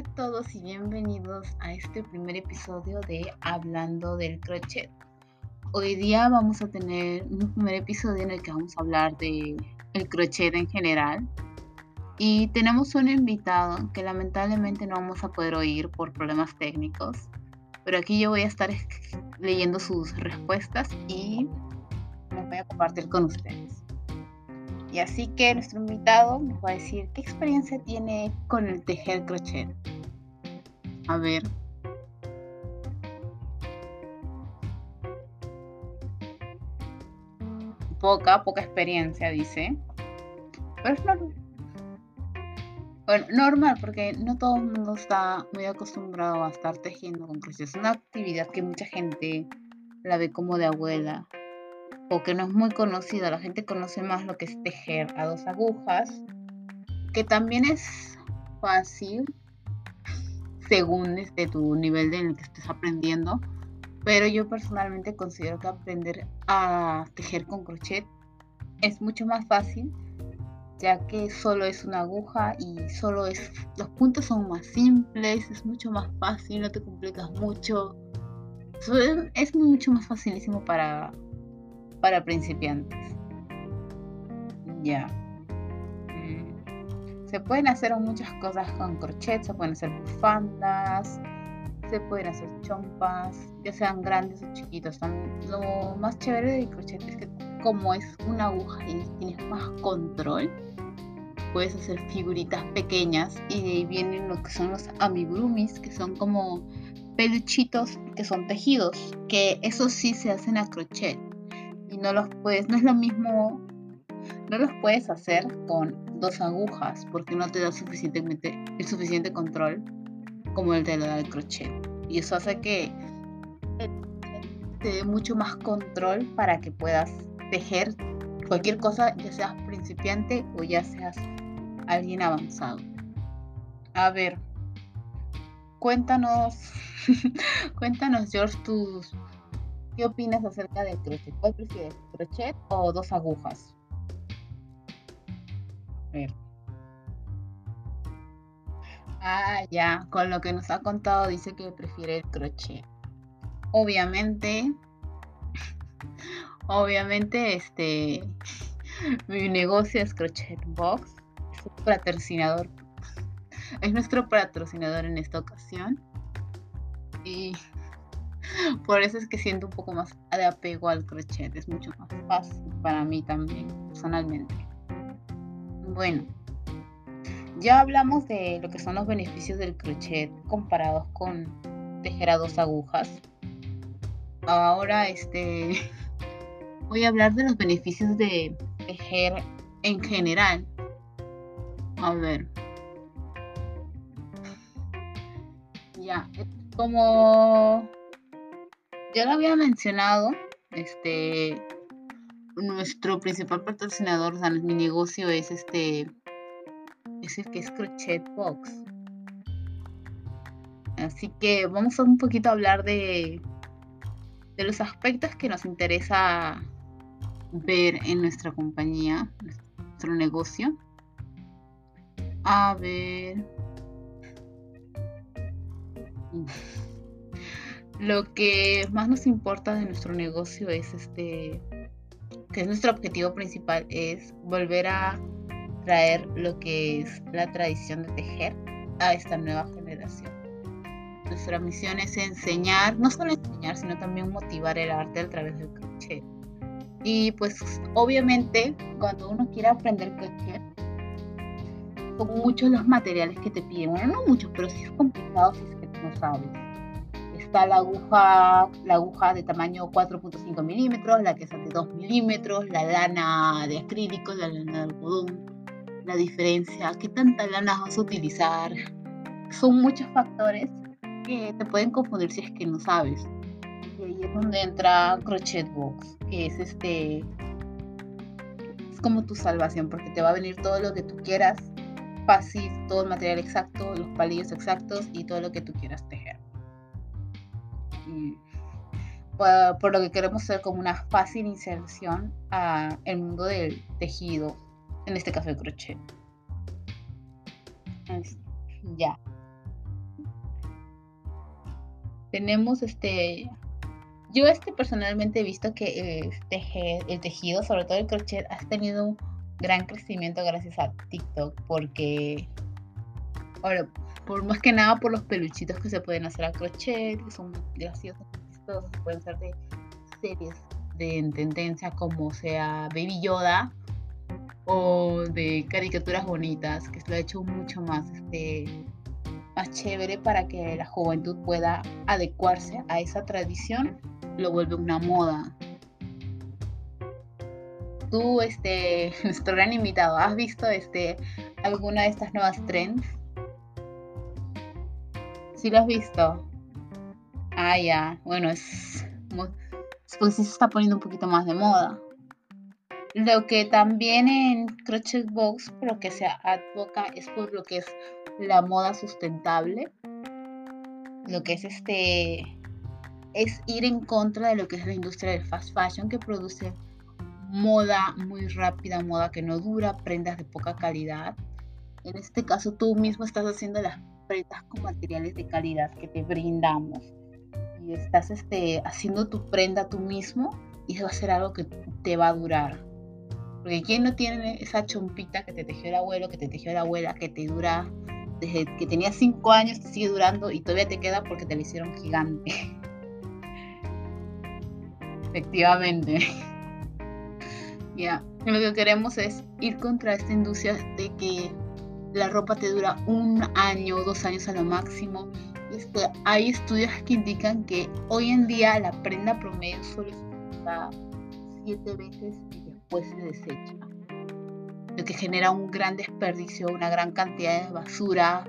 Hola a todos y bienvenidos a este primer episodio de Hablando del crochet. Hoy día vamos a tener un primer episodio en el que vamos a hablar de el crochet en general. Y tenemos un invitado que lamentablemente no vamos a poder oír por problemas técnicos. Pero aquí yo voy a estar leyendo sus respuestas y las voy a compartir con ustedes. Y así que nuestro invitado nos va a decir qué experiencia tiene con el tejer crochet. A ver. Poca, poca experiencia, dice. Pero es normal. Bueno, normal, porque no todo el mundo está muy acostumbrado a estar tejiendo con crochet. Es una actividad que mucha gente la ve como de abuela o que no es muy conocida, la gente conoce más lo que es tejer a dos agujas, que también es fácil según este, tu nivel en el que estés aprendiendo, pero yo personalmente considero que aprender a tejer con crochet es mucho más fácil ya que solo es una aguja y solo es los puntos son más simples, es mucho más fácil, no te complicas mucho. Es mucho más facilísimo para para principiantes. Ya. Se pueden hacer muchas cosas con crochet, se pueden hacer bufandas, se pueden hacer chompas, ya sean grandes o chiquitos. Lo más chévere del crochet es que como es una aguja y tienes más control, puedes hacer figuritas pequeñas y de ahí vienen lo que son los amigurumis, que son como peluchitos que son tejidos, que eso sí se hacen a crochet y no los puedes, no es lo mismo, no los puedes hacer con dos agujas porque no te da suficientemente, el suficiente control como el de la del crochet. Y eso hace que te dé mucho más control para que puedas tejer cualquier cosa, ya seas principiante o ya seas alguien avanzado. A ver, cuéntanos, cuéntanos George tus ¿Qué opinas acerca del crochet? ¿Cuál prefieres, crochet o dos agujas? Ah, ya, con lo que nos ha contado dice que prefiere el crochet. Obviamente, obviamente, este, mi negocio es Crochet Box, es un patrocinador, es nuestro patrocinador en esta ocasión. Y por eso es que siento un poco más de apego al crochet. Es mucho más fácil para mí también, personalmente. Bueno, ya hablamos de lo que son los beneficios del crochet comparados con tejer a dos agujas. Ahora este voy a hablar de los beneficios de tejer en general. A ver. Ya, como ya lo había mencionado, este nuestro principal patrocinador, o mi negocio es este es el que es Crochet Box. Así que vamos a un poquito a hablar de, de los aspectos que nos interesa ver en nuestra compañía, nuestro negocio. A ver. Lo que más nos importa de nuestro negocio es este, que es nuestro objetivo principal, es volver a traer lo que es la tradición de tejer a esta nueva generación. Nuestra misión es enseñar, no solo enseñar, sino también motivar el arte a través del crochet. Y pues obviamente cuando uno quiere aprender crochet, son muchos los materiales que te piden. Bueno, no muchos, pero sí es complicado si es que no sabes está la aguja, la aguja de tamaño 4.5 milímetros, la que es de 2 milímetros, la lana de acrílico, la lana de algodón, la diferencia, qué tanta lana vas a utilizar. Son muchos factores que te pueden confundir si es que no sabes. Y ahí es donde entra Crochet Box, que es este. Es como tu salvación, porque te va a venir todo lo que tú quieras, fácil, todo el material exacto, los palillos exactos y todo lo que tú quieras tejer por, lo que queremos ser como una fácil inserción a el mundo del tejido, en este caso el crochet. ya. tenemos este yo este personalmente he visto que el, el tejido, sobre todo el crochet, ha tenido un gran crecimiento gracias a TikTok porque, bueno, por más que nada por los peluchitos que se pueden hacer a crochet, que son graciosos, chistosos, pueden ser de series de tendencia como sea Baby Yoda o de caricaturas bonitas, que lo ha hecho mucho más este más chévere para que la juventud pueda adecuarse a esa tradición lo vuelve una moda. Tú, este, nuestro gran invitado, ¿has visto este, alguna de estas nuevas trends? ¿Sí lo has visto? Ah, ya. Bueno, es. Pues sí se está poniendo un poquito más de moda. Lo que también en Crochet Box, pero que se advoca, es por lo que es la moda sustentable. Lo que es este es ir en contra de lo que es la industria del fast fashion que produce moda muy rápida, moda que no dura, prendas de poca calidad. En este caso tú mismo estás haciendo las prendas con materiales de calidad que te brindamos y estás este, haciendo tu prenda tú mismo y eso va a ser algo que te va a durar. Porque ¿quién no tiene esa chompita que te tejió el abuelo, que te tejió la abuela, que te dura desde que tenías 5 años, te sigue durando y todavía te queda porque te la hicieron gigante? Efectivamente. ya, lo que queremos es ir contra esta industria de que la ropa te dura un año, dos años a lo máximo. Este, hay estudios que indican que hoy en día la prenda promedio solo se usa siete veces y después se desecha. Lo que genera un gran desperdicio, una gran cantidad de basura,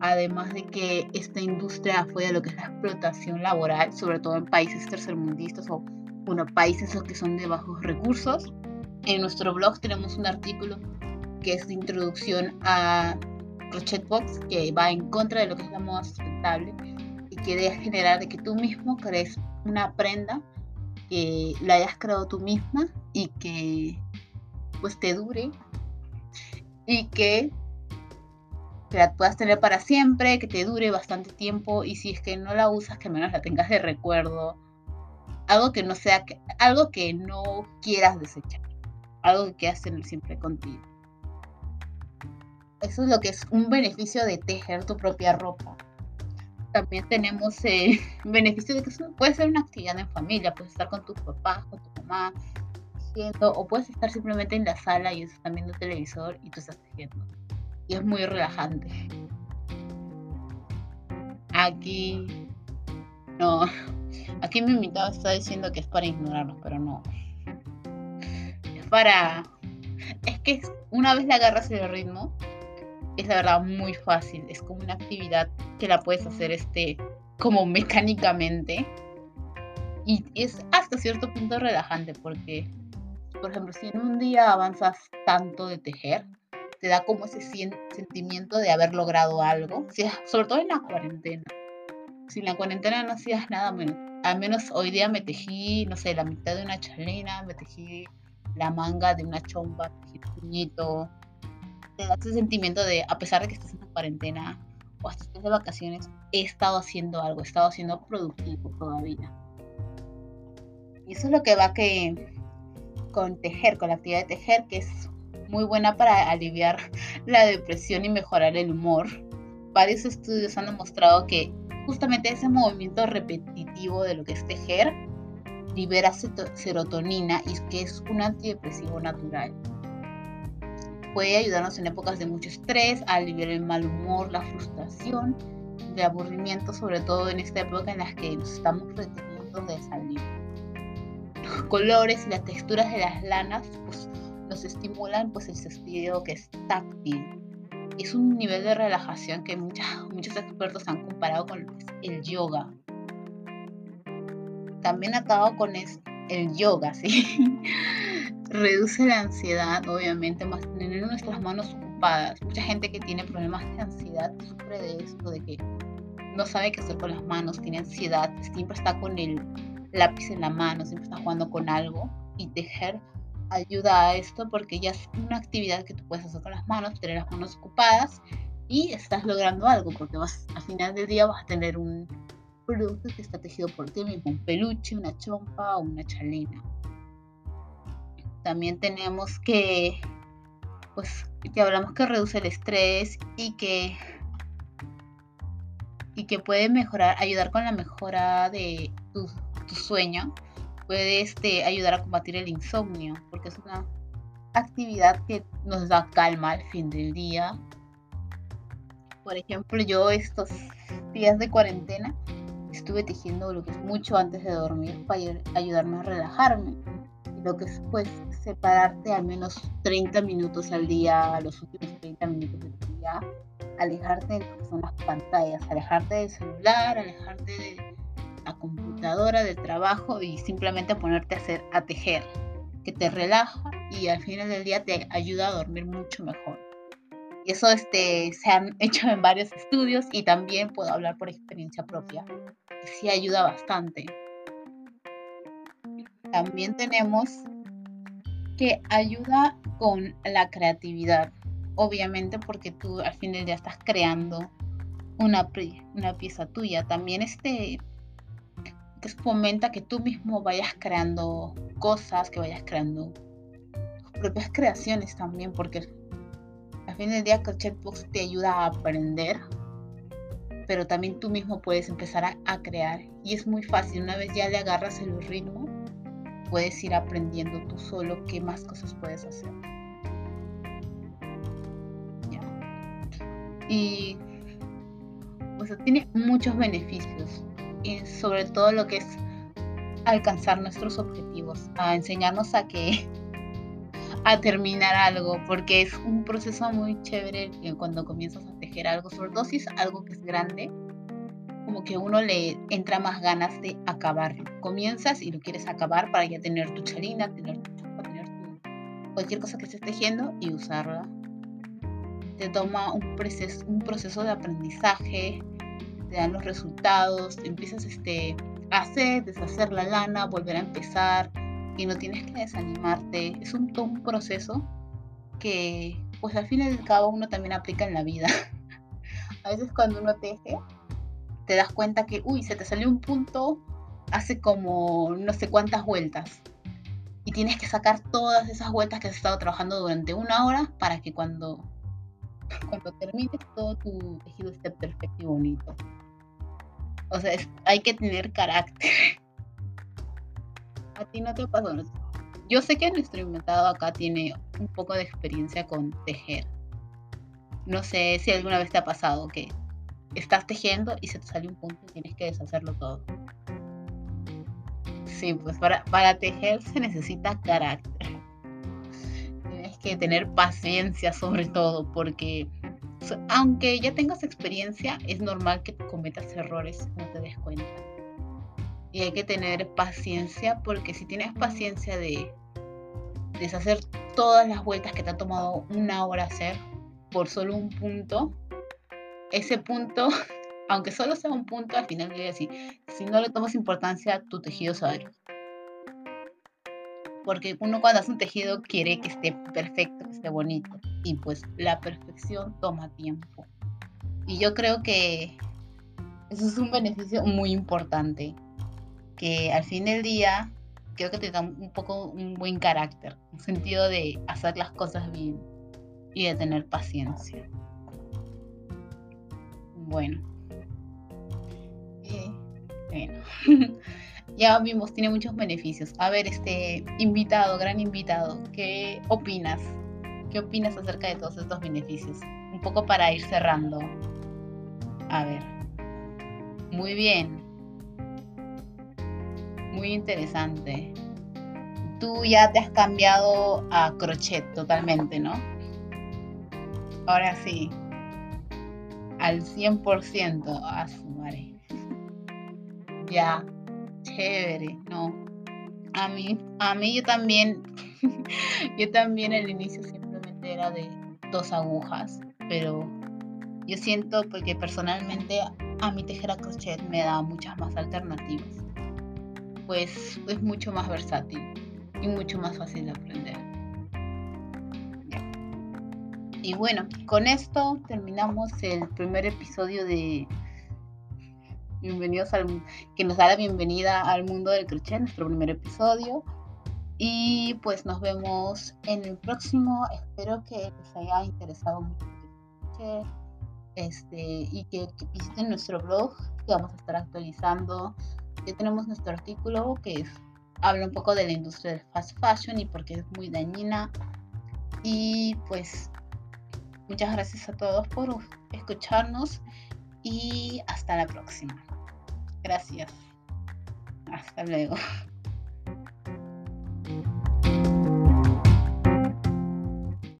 además de que esta industria fue lo que es la explotación laboral, sobre todo en países tercermundistas o bueno, países que son de bajos recursos. En nuestro blog tenemos un artículo que es introducción a Crochet Box, que va en contra de lo que es la moda sustentable y que debe generar de que tú mismo crees una prenda que la hayas creado tú misma y que pues te dure y que, que la puedas tener para siempre, que te dure bastante tiempo y si es que no la usas que menos la tengas de recuerdo algo que no sea, algo que no quieras desechar, algo que quieras tener siempre contigo. Eso es lo que es un beneficio de tejer tu propia ropa. También tenemos el eh, beneficio de que puede ser una actividad en familia, puedes estar con tus papás, con tu mamá, tejiendo, o puedes estar simplemente en la sala y están viendo televisor y tú estás tejiendo. Y es muy relajante. Aquí, no, Aquí mi invitado está diciendo que es para ignorarnos, pero no. Es para... Es que una vez le agarras el ritmo, es la verdad muy fácil. Es como una actividad que la puedes hacer este, como mecánicamente. Y es hasta cierto punto relajante porque, por ejemplo, si en un día avanzas tanto de tejer, te da como ese sentimiento de haber logrado algo, sobre todo en la cuarentena. Si en la cuarentena no hacías nada, menos al menos hoy día me tejí, no sé, la mitad de una chalena, me tejí la manga de una chompa, tejí puñito. Te da ese sentimiento de, a pesar de que estás en cuarentena o hasta estés de vacaciones, he estado haciendo algo, he estado siendo productivo todavía. Y eso es lo que va que con tejer, con la actividad de tejer, que es muy buena para aliviar la depresión y mejorar el humor. Varios estudios han demostrado que justamente ese movimiento repetitivo de lo que es tejer libera serotonina y que es un antidepresivo natural. Puede ayudarnos en épocas de mucho estrés, a aliviar el mal humor, la frustración, el aburrimiento, sobre todo en esta época en la que nos estamos reteniendo de salir. Los colores y las texturas de las lanas pues, nos estimulan pues, el sentido que es táctil, es un nivel de relajación que muchos expertos han comparado con el yoga. También acabo con el yoga, ¿sí? Reduce la ansiedad, obviamente, más tener nuestras manos ocupadas. Mucha gente que tiene problemas de ansiedad sufre de esto, de que no sabe qué hacer con las manos, tiene ansiedad, siempre está con el lápiz en la mano, siempre está jugando con algo y tejer ayuda a esto porque ya es una actividad que tú puedes hacer con las manos, tener las manos ocupadas y estás logrando algo porque vas al final del día vas a tener un producto que está tejido por ti mismo, un peluche, una chompa o una chalina. También tenemos que, pues, que hablamos que reduce el estrés y que y que puede mejorar, ayudar con la mejora de tu, sueño, puede este, ayudar a combatir el insomnio, porque es una actividad que nos da calma al fin del día. Por ejemplo, yo estos días de cuarentena estuve tejiendo lo que es mucho antes de dormir para ayudarme a relajarme. Lo que es pues separarte al menos 30 minutos al día, los últimos 30 minutos del día, alejarte de lo que son las pantallas, alejarte del celular, alejarte de la computadora, del trabajo y simplemente ponerte a hacer a tejer, que te relaja y al final del día te ayuda a dormir mucho mejor. Y eso este, se han hecho en varios estudios y también puedo hablar por experiencia propia. Sí ayuda bastante. También tenemos que ayuda con la creatividad obviamente porque tú al fin del día estás creando una, una pieza tuya. También este que fomenta que tú mismo vayas creando cosas, que vayas creando propias creaciones también, porque al fin del día Crochetbox te ayuda a aprender, pero también tú mismo puedes empezar a, crear. Y es muy fácil, una vez ya le agarras el ritmo, puedes ir aprendiendo tú solo qué más cosas puedes hacer. y pues, tiene muchos beneficios y sobre todo lo que es alcanzar nuestros objetivos, a enseñarnos a que a terminar algo, porque es un proceso muy chévere cuando comienzas a tejer algo, sobre todo si es algo que es grande, como que uno le entra más ganas de acabar. Comienzas y lo quieres acabar para ya tener tu chalina, tener tu tener cualquier cosa que estés tejiendo y usarla te toma un proceso, un proceso de aprendizaje, te dan los resultados, empiezas este, a hacer, deshacer la lana, volver a empezar y no tienes que desanimarte. Es un, un proceso que pues al fin y al cabo uno también aplica en la vida. a veces cuando uno teje, te das cuenta que, uy, se te salió un punto hace como no sé cuántas vueltas. Y tienes que sacar todas esas vueltas que has estado trabajando durante una hora para que cuando cuando termines todo tu tejido esté perfecto y bonito. O sea, hay que tener carácter. A ti no te pasó. Yo sé que nuestro inventado acá tiene un poco de experiencia con tejer. No sé si alguna vez te ha pasado que estás tejiendo y se te sale un punto y tienes que deshacerlo todo. Sí, pues para, para tejer se necesita carácter que tener paciencia sobre todo, porque aunque ya tengas experiencia, es normal que cometas errores, no te des cuenta. Y hay que tener paciencia, porque si tienes paciencia de deshacer todas las vueltas que te ha tomado una hora hacer por solo un punto, ese punto, aunque solo sea un punto, al final voy a decir, si no le tomas importancia, tu tejido se va a porque uno cuando hace un tejido quiere que esté perfecto, que esté bonito, y pues la perfección toma tiempo. Y yo creo que eso es un beneficio muy importante, que al fin del día creo que te da un poco un buen carácter, un sentido de hacer las cosas bien y de tener paciencia. Bueno. Eh, bueno. ya vimos, tiene muchos beneficios. A ver, este invitado, gran invitado, ¿qué opinas? ¿Qué opinas acerca de todos estos beneficios? Un poco para ir cerrando. A ver. Muy bien. Muy interesante. Tú ya te has cambiado a crochet totalmente, ¿no? Ahora sí. Al 100%. A su madre. Ya chévere, no. A mí, a mí yo también, yo también al inicio simplemente era de dos agujas, pero yo siento porque personalmente a mi tejer a crochet me da muchas más alternativas. Pues es mucho más versátil y mucho más fácil de aprender. Y bueno, con esto terminamos el primer episodio de bienvenidos al que nos da la bienvenida al mundo del crochet, nuestro primer episodio. Y pues nos vemos en el próximo. Espero que les haya interesado mucho este, y que, visiten nuestro blog que vamos a estar actualizando. Ya tenemos nuestro artículo que habla un poco de la industria del fast fashion y por qué es muy dañina. Y pues muchas gracias a todos por escucharnos y hasta la próxima. Gracias. Hasta luego.